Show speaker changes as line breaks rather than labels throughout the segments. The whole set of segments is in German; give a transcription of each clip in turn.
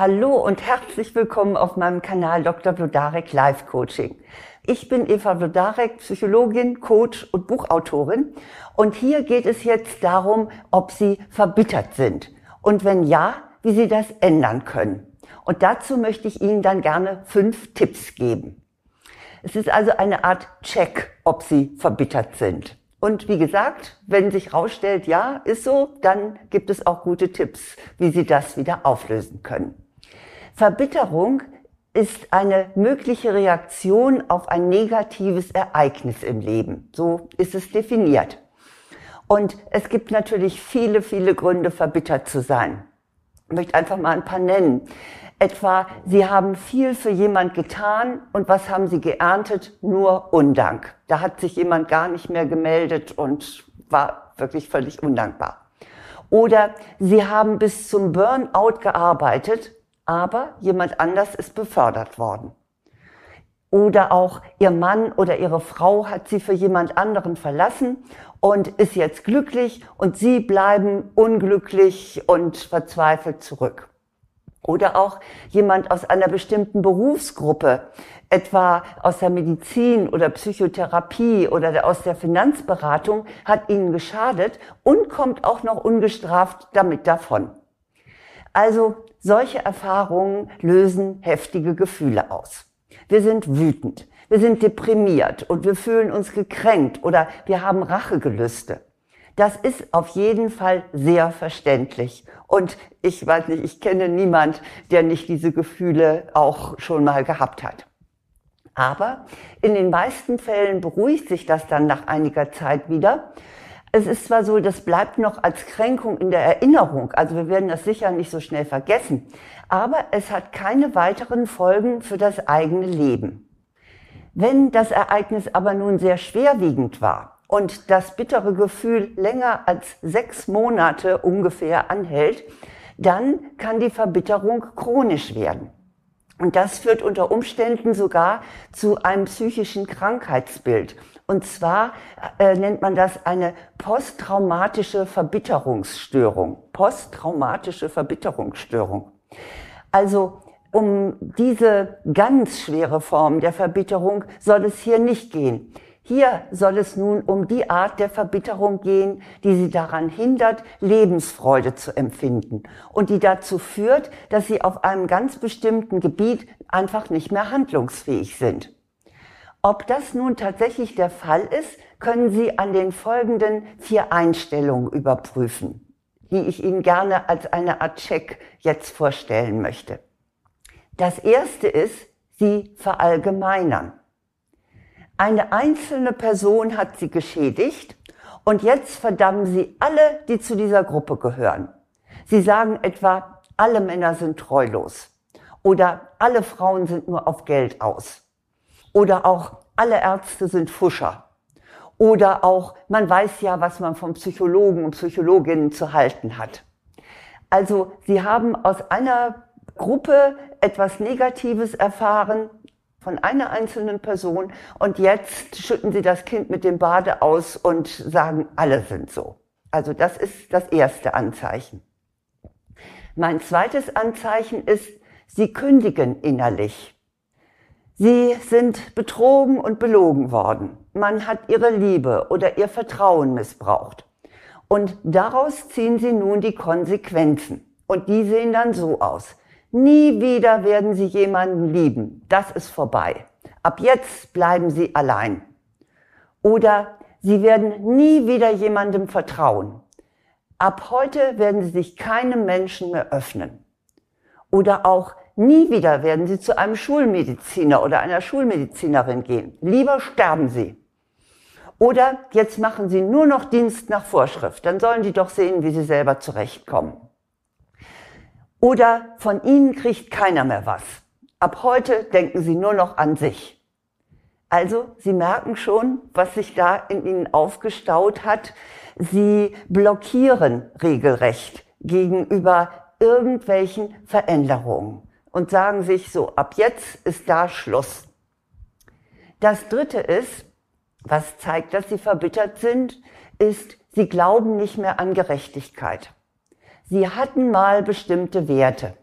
Hallo und herzlich willkommen auf meinem Kanal Dr. Blodarek Life Coaching. Ich bin Eva Blodarek, Psychologin, Coach und Buchautorin. Und hier geht es jetzt darum, ob Sie verbittert sind. Und wenn ja, wie Sie das ändern können. Und dazu möchte ich Ihnen dann gerne fünf Tipps geben. Es ist also eine Art Check, ob Sie verbittert sind. Und wie gesagt, wenn sich herausstellt, ja, ist so, dann gibt es auch gute Tipps, wie Sie das wieder auflösen können. Verbitterung ist eine mögliche Reaktion auf ein negatives Ereignis im Leben. So ist es definiert. Und es gibt natürlich viele, viele Gründe, verbittert zu sein. Ich möchte einfach mal ein paar nennen. Etwa, Sie haben viel für jemand getan und was haben Sie geerntet? Nur Undank. Da hat sich jemand gar nicht mehr gemeldet und war wirklich völlig undankbar. Oder Sie haben bis zum Burnout gearbeitet, aber jemand anders ist befördert worden. Oder auch Ihr Mann oder Ihre Frau hat Sie für jemand anderen verlassen und ist jetzt glücklich und Sie bleiben unglücklich und verzweifelt zurück. Oder auch jemand aus einer bestimmten Berufsgruppe, etwa aus der Medizin oder Psychotherapie oder aus der Finanzberatung, hat ihnen geschadet und kommt auch noch ungestraft damit davon. Also solche Erfahrungen lösen heftige Gefühle aus. Wir sind wütend, wir sind deprimiert und wir fühlen uns gekränkt oder wir haben Rachegelüste. Das ist auf jeden Fall sehr verständlich. Und ich weiß nicht, ich kenne niemand, der nicht diese Gefühle auch schon mal gehabt hat. Aber in den meisten Fällen beruhigt sich das dann nach einiger Zeit wieder. Es ist zwar so, das bleibt noch als Kränkung in der Erinnerung, also wir werden das sicher nicht so schnell vergessen, aber es hat keine weiteren Folgen für das eigene Leben. Wenn das Ereignis aber nun sehr schwerwiegend war und das bittere Gefühl länger als sechs Monate ungefähr anhält, dann kann die Verbitterung chronisch werden. Und das führt unter Umständen sogar zu einem psychischen Krankheitsbild. Und zwar äh, nennt man das eine posttraumatische Verbitterungsstörung. Posttraumatische Verbitterungsstörung. Also um diese ganz schwere Form der Verbitterung soll es hier nicht gehen. Hier soll es nun um die Art der Verbitterung gehen, die sie daran hindert, Lebensfreude zu empfinden und die dazu führt, dass sie auf einem ganz bestimmten Gebiet einfach nicht mehr handlungsfähig sind. Ob das nun tatsächlich der Fall ist, können Sie an den folgenden vier Einstellungen überprüfen, die ich Ihnen gerne als eine Art Check jetzt vorstellen möchte. Das erste ist, Sie verallgemeinern. Eine einzelne Person hat sie geschädigt und jetzt verdammen sie alle, die zu dieser Gruppe gehören. Sie sagen etwa, alle Männer sind treulos oder alle Frauen sind nur auf Geld aus oder auch alle Ärzte sind Fuscher oder auch man weiß ja, was man von Psychologen und Psychologinnen zu halten hat. Also sie haben aus einer Gruppe etwas Negatives erfahren von einer einzelnen Person und jetzt schütten sie das Kind mit dem Bade aus und sagen, alle sind so. Also das ist das erste Anzeichen. Mein zweites Anzeichen ist, sie kündigen innerlich. Sie sind betrogen und belogen worden. Man hat ihre Liebe oder ihr Vertrauen missbraucht. Und daraus ziehen sie nun die Konsequenzen. Und die sehen dann so aus. Nie wieder werden Sie jemanden lieben. Das ist vorbei. Ab jetzt bleiben Sie allein. Oder Sie werden nie wieder jemandem vertrauen. Ab heute werden Sie sich keinem Menschen mehr öffnen. Oder auch nie wieder werden Sie zu einem Schulmediziner oder einer Schulmedizinerin gehen. Lieber sterben Sie. Oder jetzt machen Sie nur noch Dienst nach Vorschrift. Dann sollen die doch sehen, wie Sie selber zurechtkommen. Oder von ihnen kriegt keiner mehr was. Ab heute denken sie nur noch an sich. Also, Sie merken schon, was sich da in Ihnen aufgestaut hat. Sie blockieren regelrecht gegenüber irgendwelchen Veränderungen und sagen sich so, ab jetzt ist da Schluss. Das Dritte ist, was zeigt, dass Sie verbittert sind, ist, Sie glauben nicht mehr an Gerechtigkeit. Sie hatten mal bestimmte Werte.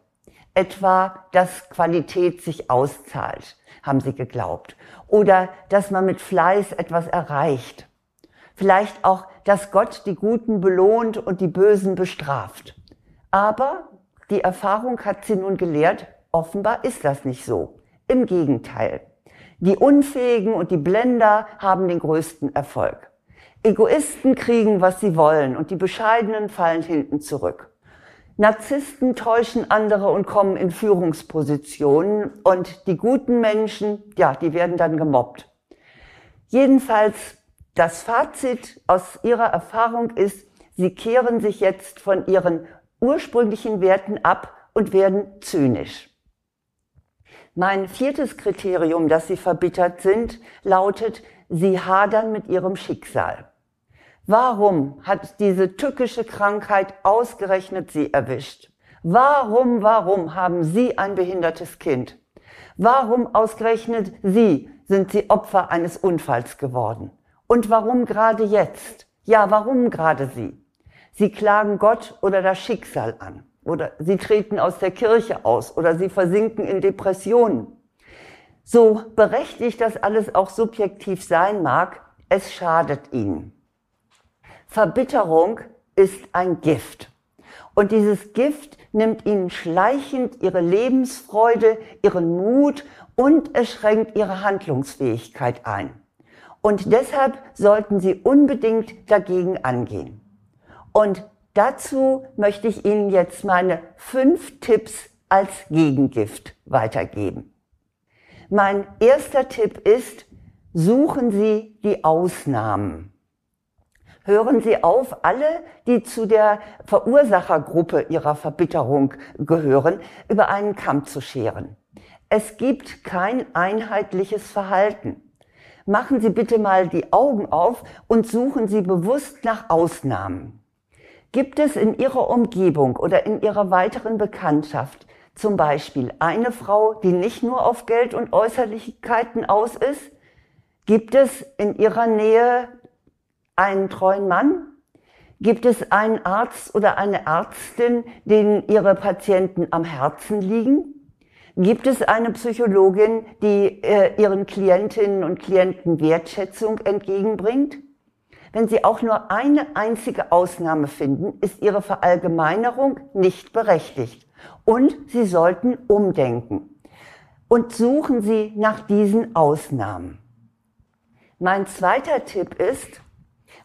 etwa, dass Qualität sich auszahlt, haben sie geglaubt. Oder dass man mit Fleiß etwas erreicht. Vielleicht auch, dass Gott die Guten belohnt und die Bösen bestraft. Aber die Erfahrung hat sie nun gelehrt, offenbar ist das nicht so. Im Gegenteil. Die Unfähigen und die Blender haben den größten Erfolg. Egoisten kriegen, was sie wollen und die Bescheidenen fallen hinten zurück. Narzissten täuschen andere und kommen in Führungspositionen und die guten Menschen, ja, die werden dann gemobbt. Jedenfalls, das Fazit aus ihrer Erfahrung ist, sie kehren sich jetzt von ihren ursprünglichen Werten ab und werden zynisch. Mein viertes Kriterium, dass sie verbittert sind, lautet, sie hadern mit ihrem Schicksal. Warum hat diese tückische Krankheit ausgerechnet sie erwischt? Warum, warum haben Sie ein behindertes Kind? Warum ausgerechnet Sie sind Sie Opfer eines Unfalls geworden? Und warum gerade jetzt? Ja, warum gerade Sie? Sie klagen Gott oder das Schicksal an oder sie treten aus der Kirche aus oder sie versinken in Depressionen. So berechtigt das alles auch subjektiv sein mag, es schadet ihnen. Verbitterung ist ein Gift. Und dieses Gift nimmt ihnen schleichend ihre Lebensfreude, ihren Mut und es schränkt ihre Handlungsfähigkeit ein. Und deshalb sollten sie unbedingt dagegen angehen. Und Dazu möchte ich Ihnen jetzt meine fünf Tipps als Gegengift weitergeben. Mein erster Tipp ist, suchen Sie die Ausnahmen. Hören Sie auf, alle, die zu der Verursachergruppe Ihrer Verbitterung gehören, über einen Kamm zu scheren. Es gibt kein einheitliches Verhalten. Machen Sie bitte mal die Augen auf und suchen Sie bewusst nach Ausnahmen. Gibt es in Ihrer Umgebung oder in Ihrer weiteren Bekanntschaft zum Beispiel eine Frau, die nicht nur auf Geld und Äußerlichkeiten aus ist? Gibt es in Ihrer Nähe einen treuen Mann? Gibt es einen Arzt oder eine Ärztin, denen Ihre Patienten am Herzen liegen? Gibt es eine Psychologin, die äh, ihren Klientinnen und Klienten Wertschätzung entgegenbringt? Wenn Sie auch nur eine einzige Ausnahme finden, ist Ihre Verallgemeinerung nicht berechtigt. Und Sie sollten umdenken. Und suchen Sie nach diesen Ausnahmen. Mein zweiter Tipp ist,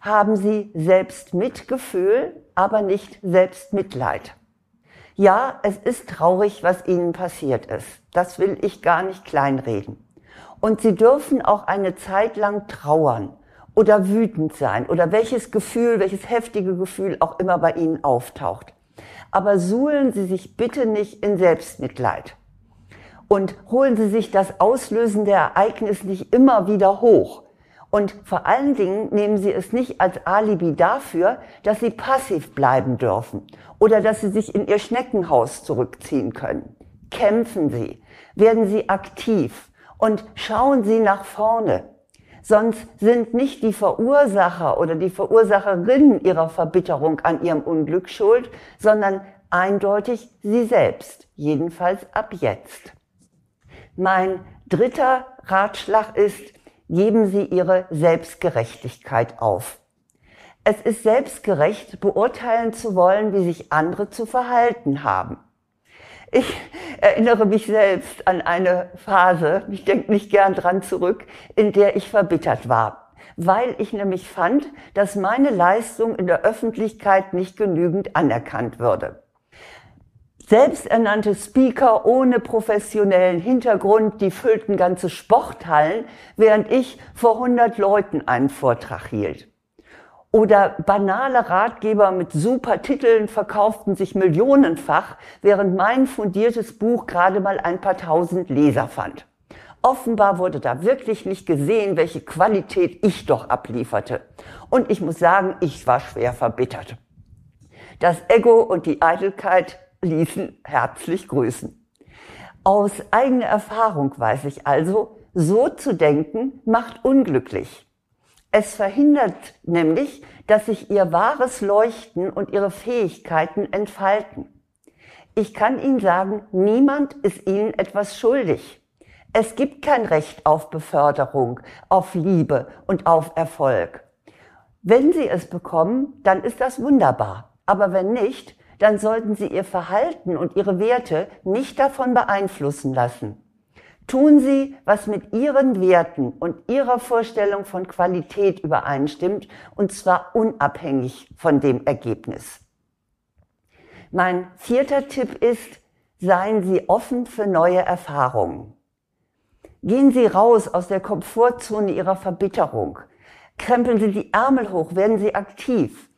haben Sie selbst Mitgefühl, aber nicht Selbstmitleid. Ja, es ist traurig, was Ihnen passiert ist. Das will ich gar nicht kleinreden. Und Sie dürfen auch eine Zeit lang trauern oder wütend sein oder welches Gefühl, welches heftige Gefühl auch immer bei Ihnen auftaucht. Aber suhlen Sie sich bitte nicht in Selbstmitleid und holen Sie sich das auslösende Ereignis nicht immer wieder hoch. Und vor allen Dingen nehmen Sie es nicht als Alibi dafür, dass Sie passiv bleiben dürfen oder dass Sie sich in Ihr Schneckenhaus zurückziehen können. Kämpfen Sie, werden Sie aktiv und schauen Sie nach vorne. Sonst sind nicht die Verursacher oder die Verursacherin ihrer Verbitterung an ihrem Unglück schuld, sondern eindeutig sie selbst, jedenfalls ab jetzt. Mein dritter Ratschlag ist, geben Sie Ihre Selbstgerechtigkeit auf. Es ist selbstgerecht, beurteilen zu wollen, wie sich andere zu verhalten haben. Ich erinnere mich selbst an eine Phase, ich denke nicht gern dran zurück, in der ich verbittert war, weil ich nämlich fand, dass meine Leistung in der Öffentlichkeit nicht genügend anerkannt würde. Selbsternannte Speaker ohne professionellen Hintergrund, die füllten ganze Sporthallen, während ich vor 100 Leuten einen Vortrag hielt. Oder banale Ratgeber mit super Titeln verkauften sich millionenfach, während mein fundiertes Buch gerade mal ein paar tausend Leser fand. Offenbar wurde da wirklich nicht gesehen, welche Qualität ich doch ablieferte. Und ich muss sagen, ich war schwer verbittert. Das Ego und die Eitelkeit ließen herzlich grüßen. Aus eigener Erfahrung weiß ich also, so zu denken macht unglücklich. Es verhindert nämlich, dass sich ihr wahres Leuchten und ihre Fähigkeiten entfalten. Ich kann Ihnen sagen, niemand ist Ihnen etwas schuldig. Es gibt kein Recht auf Beförderung, auf Liebe und auf Erfolg. Wenn Sie es bekommen, dann ist das wunderbar. Aber wenn nicht, dann sollten Sie Ihr Verhalten und Ihre Werte nicht davon beeinflussen lassen. Tun Sie, was mit Ihren Werten und Ihrer Vorstellung von Qualität übereinstimmt, und zwar unabhängig von dem Ergebnis. Mein vierter Tipp ist, seien Sie offen für neue Erfahrungen. Gehen Sie raus aus der Komfortzone Ihrer Verbitterung. Krempeln Sie die Ärmel hoch, werden Sie aktiv.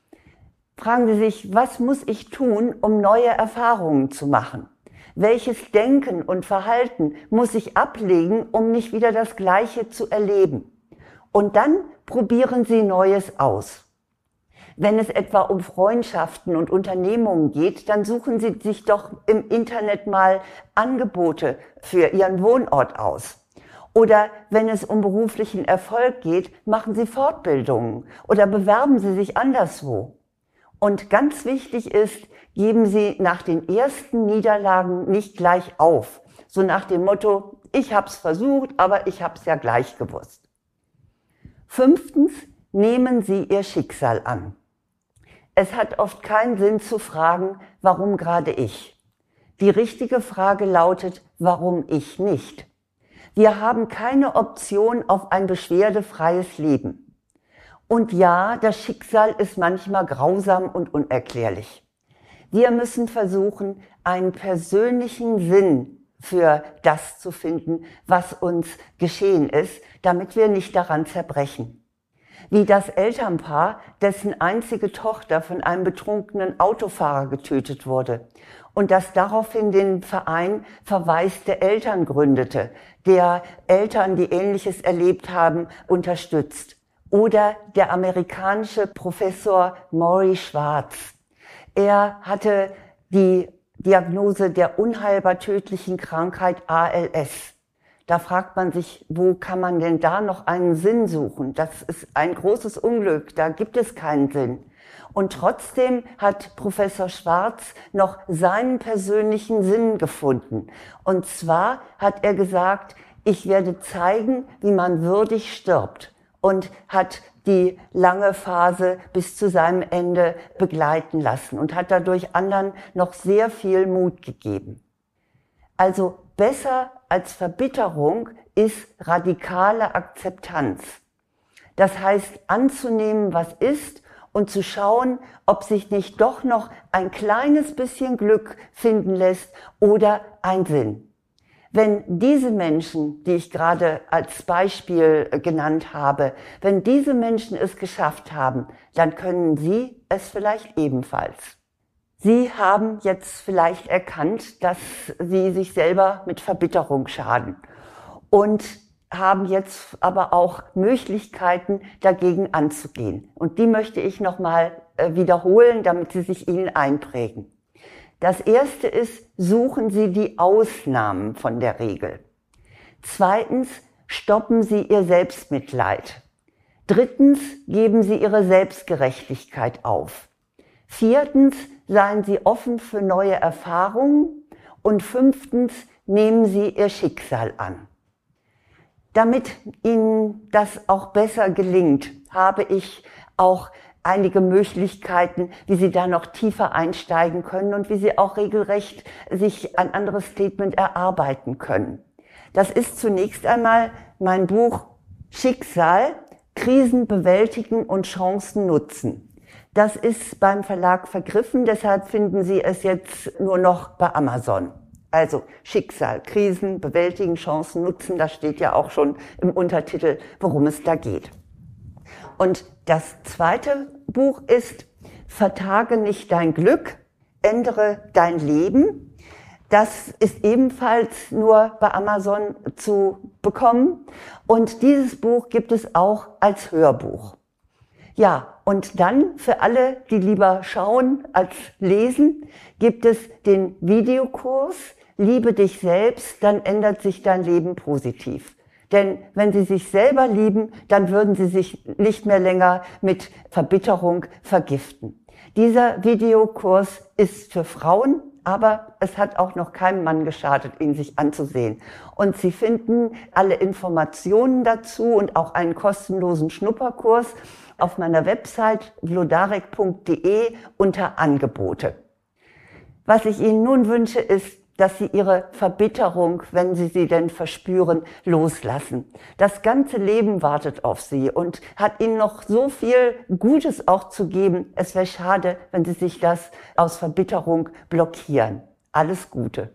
Fragen Sie sich, was muss ich tun, um neue Erfahrungen zu machen? Welches Denken und Verhalten muss ich ablegen, um nicht wieder das Gleiche zu erleben? Und dann probieren Sie Neues aus. Wenn es etwa um Freundschaften und Unternehmungen geht, dann suchen Sie sich doch im Internet mal Angebote für Ihren Wohnort aus. Oder wenn es um beruflichen Erfolg geht, machen Sie Fortbildungen oder bewerben Sie sich anderswo. Und ganz wichtig ist, geben Sie nach den ersten Niederlagen nicht gleich auf. So nach dem Motto, ich hab's versucht, aber ich hab's ja gleich gewusst. Fünftens, nehmen Sie Ihr Schicksal an. Es hat oft keinen Sinn zu fragen, warum gerade ich. Die richtige Frage lautet, warum ich nicht. Wir haben keine Option auf ein beschwerdefreies Leben. Und ja, das Schicksal ist manchmal grausam und unerklärlich. Wir müssen versuchen, einen persönlichen Sinn für das zu finden, was uns geschehen ist, damit wir nicht daran zerbrechen. Wie das Elternpaar, dessen einzige Tochter von einem betrunkenen Autofahrer getötet wurde und das daraufhin den Verein Verweis der Eltern gründete, der Eltern, die Ähnliches erlebt haben, unterstützt oder der amerikanische Professor Maury Schwarz. Er hatte die Diagnose der unheilbar tödlichen Krankheit ALS. Da fragt man sich, wo kann man denn da noch einen Sinn suchen? Das ist ein großes Unglück, da gibt es keinen Sinn. Und trotzdem hat Professor Schwarz noch seinen persönlichen Sinn gefunden. Und zwar hat er gesagt, ich werde zeigen, wie man würdig stirbt und hat die lange Phase bis zu seinem Ende begleiten lassen und hat dadurch anderen noch sehr viel Mut gegeben. Also besser als Verbitterung ist radikale Akzeptanz. Das heißt, anzunehmen, was ist und zu schauen, ob sich nicht doch noch ein kleines bisschen Glück finden lässt oder ein Sinn. Wenn diese Menschen, die ich gerade als Beispiel äh, genannt habe, wenn diese Menschen es geschafft haben, dann können Sie es vielleicht ebenfalls. Sie haben jetzt vielleicht erkannt, dass Sie sich selber mit Verbitterung schaden und haben jetzt aber auch Möglichkeiten, dagegen anzugehen. Und die möchte ich nochmal äh, wiederholen, damit sie sich Ihnen einprägen. Das erste ist, suchen Sie die Ausnahmen von der Regel. Zweitens, stoppen Sie Ihr Selbstmitleid. Drittens, geben Sie Ihre Selbstgerechtigkeit auf. Viertens, seien Sie offen für neue Erfahrungen. Und fünftens, nehmen Sie Ihr Schicksal an. Damit Ihnen das auch besser gelingt, habe ich auch einige Möglichkeiten, wie Sie da noch tiefer einsteigen können und wie Sie auch regelrecht sich ein anderes Statement erarbeiten können. Das ist zunächst einmal mein Buch Schicksal, Krisen bewältigen und Chancen nutzen. Das ist beim Verlag vergriffen, deshalb finden Sie es jetzt nur noch bei Amazon. Also Schicksal, Krisen bewältigen, Chancen nutzen, das steht ja auch schon im Untertitel, worum es da geht. Und das zweite Buch ist Vertage nicht dein Glück, ändere dein Leben. Das ist ebenfalls nur bei Amazon zu bekommen. Und dieses Buch gibt es auch als Hörbuch. Ja, und dann für alle, die lieber schauen als lesen, gibt es den Videokurs Liebe dich selbst, dann ändert sich dein Leben positiv. Denn wenn sie sich selber lieben, dann würden sie sich nicht mehr länger mit Verbitterung vergiften. Dieser Videokurs ist für Frauen Aber es hat auch noch keinem Mann geschadet, ihn sich anzusehen. Und Sie finden alle Informationen dazu und auch einen kostenlosen Schnupperkurs auf meiner Website glodarek.de unter Angebote. Was ich Ihnen nun wünsche, ist, dass Sie Ihre Verbitterung, wenn Sie sie denn verspüren, loslassen. Das ganze Leben wartet auf Sie und hat Ihnen noch so viel Gutes auch zu geben. Es wäre schade, wenn Sie sich das aus Verbitterung blockieren. Alles Gute.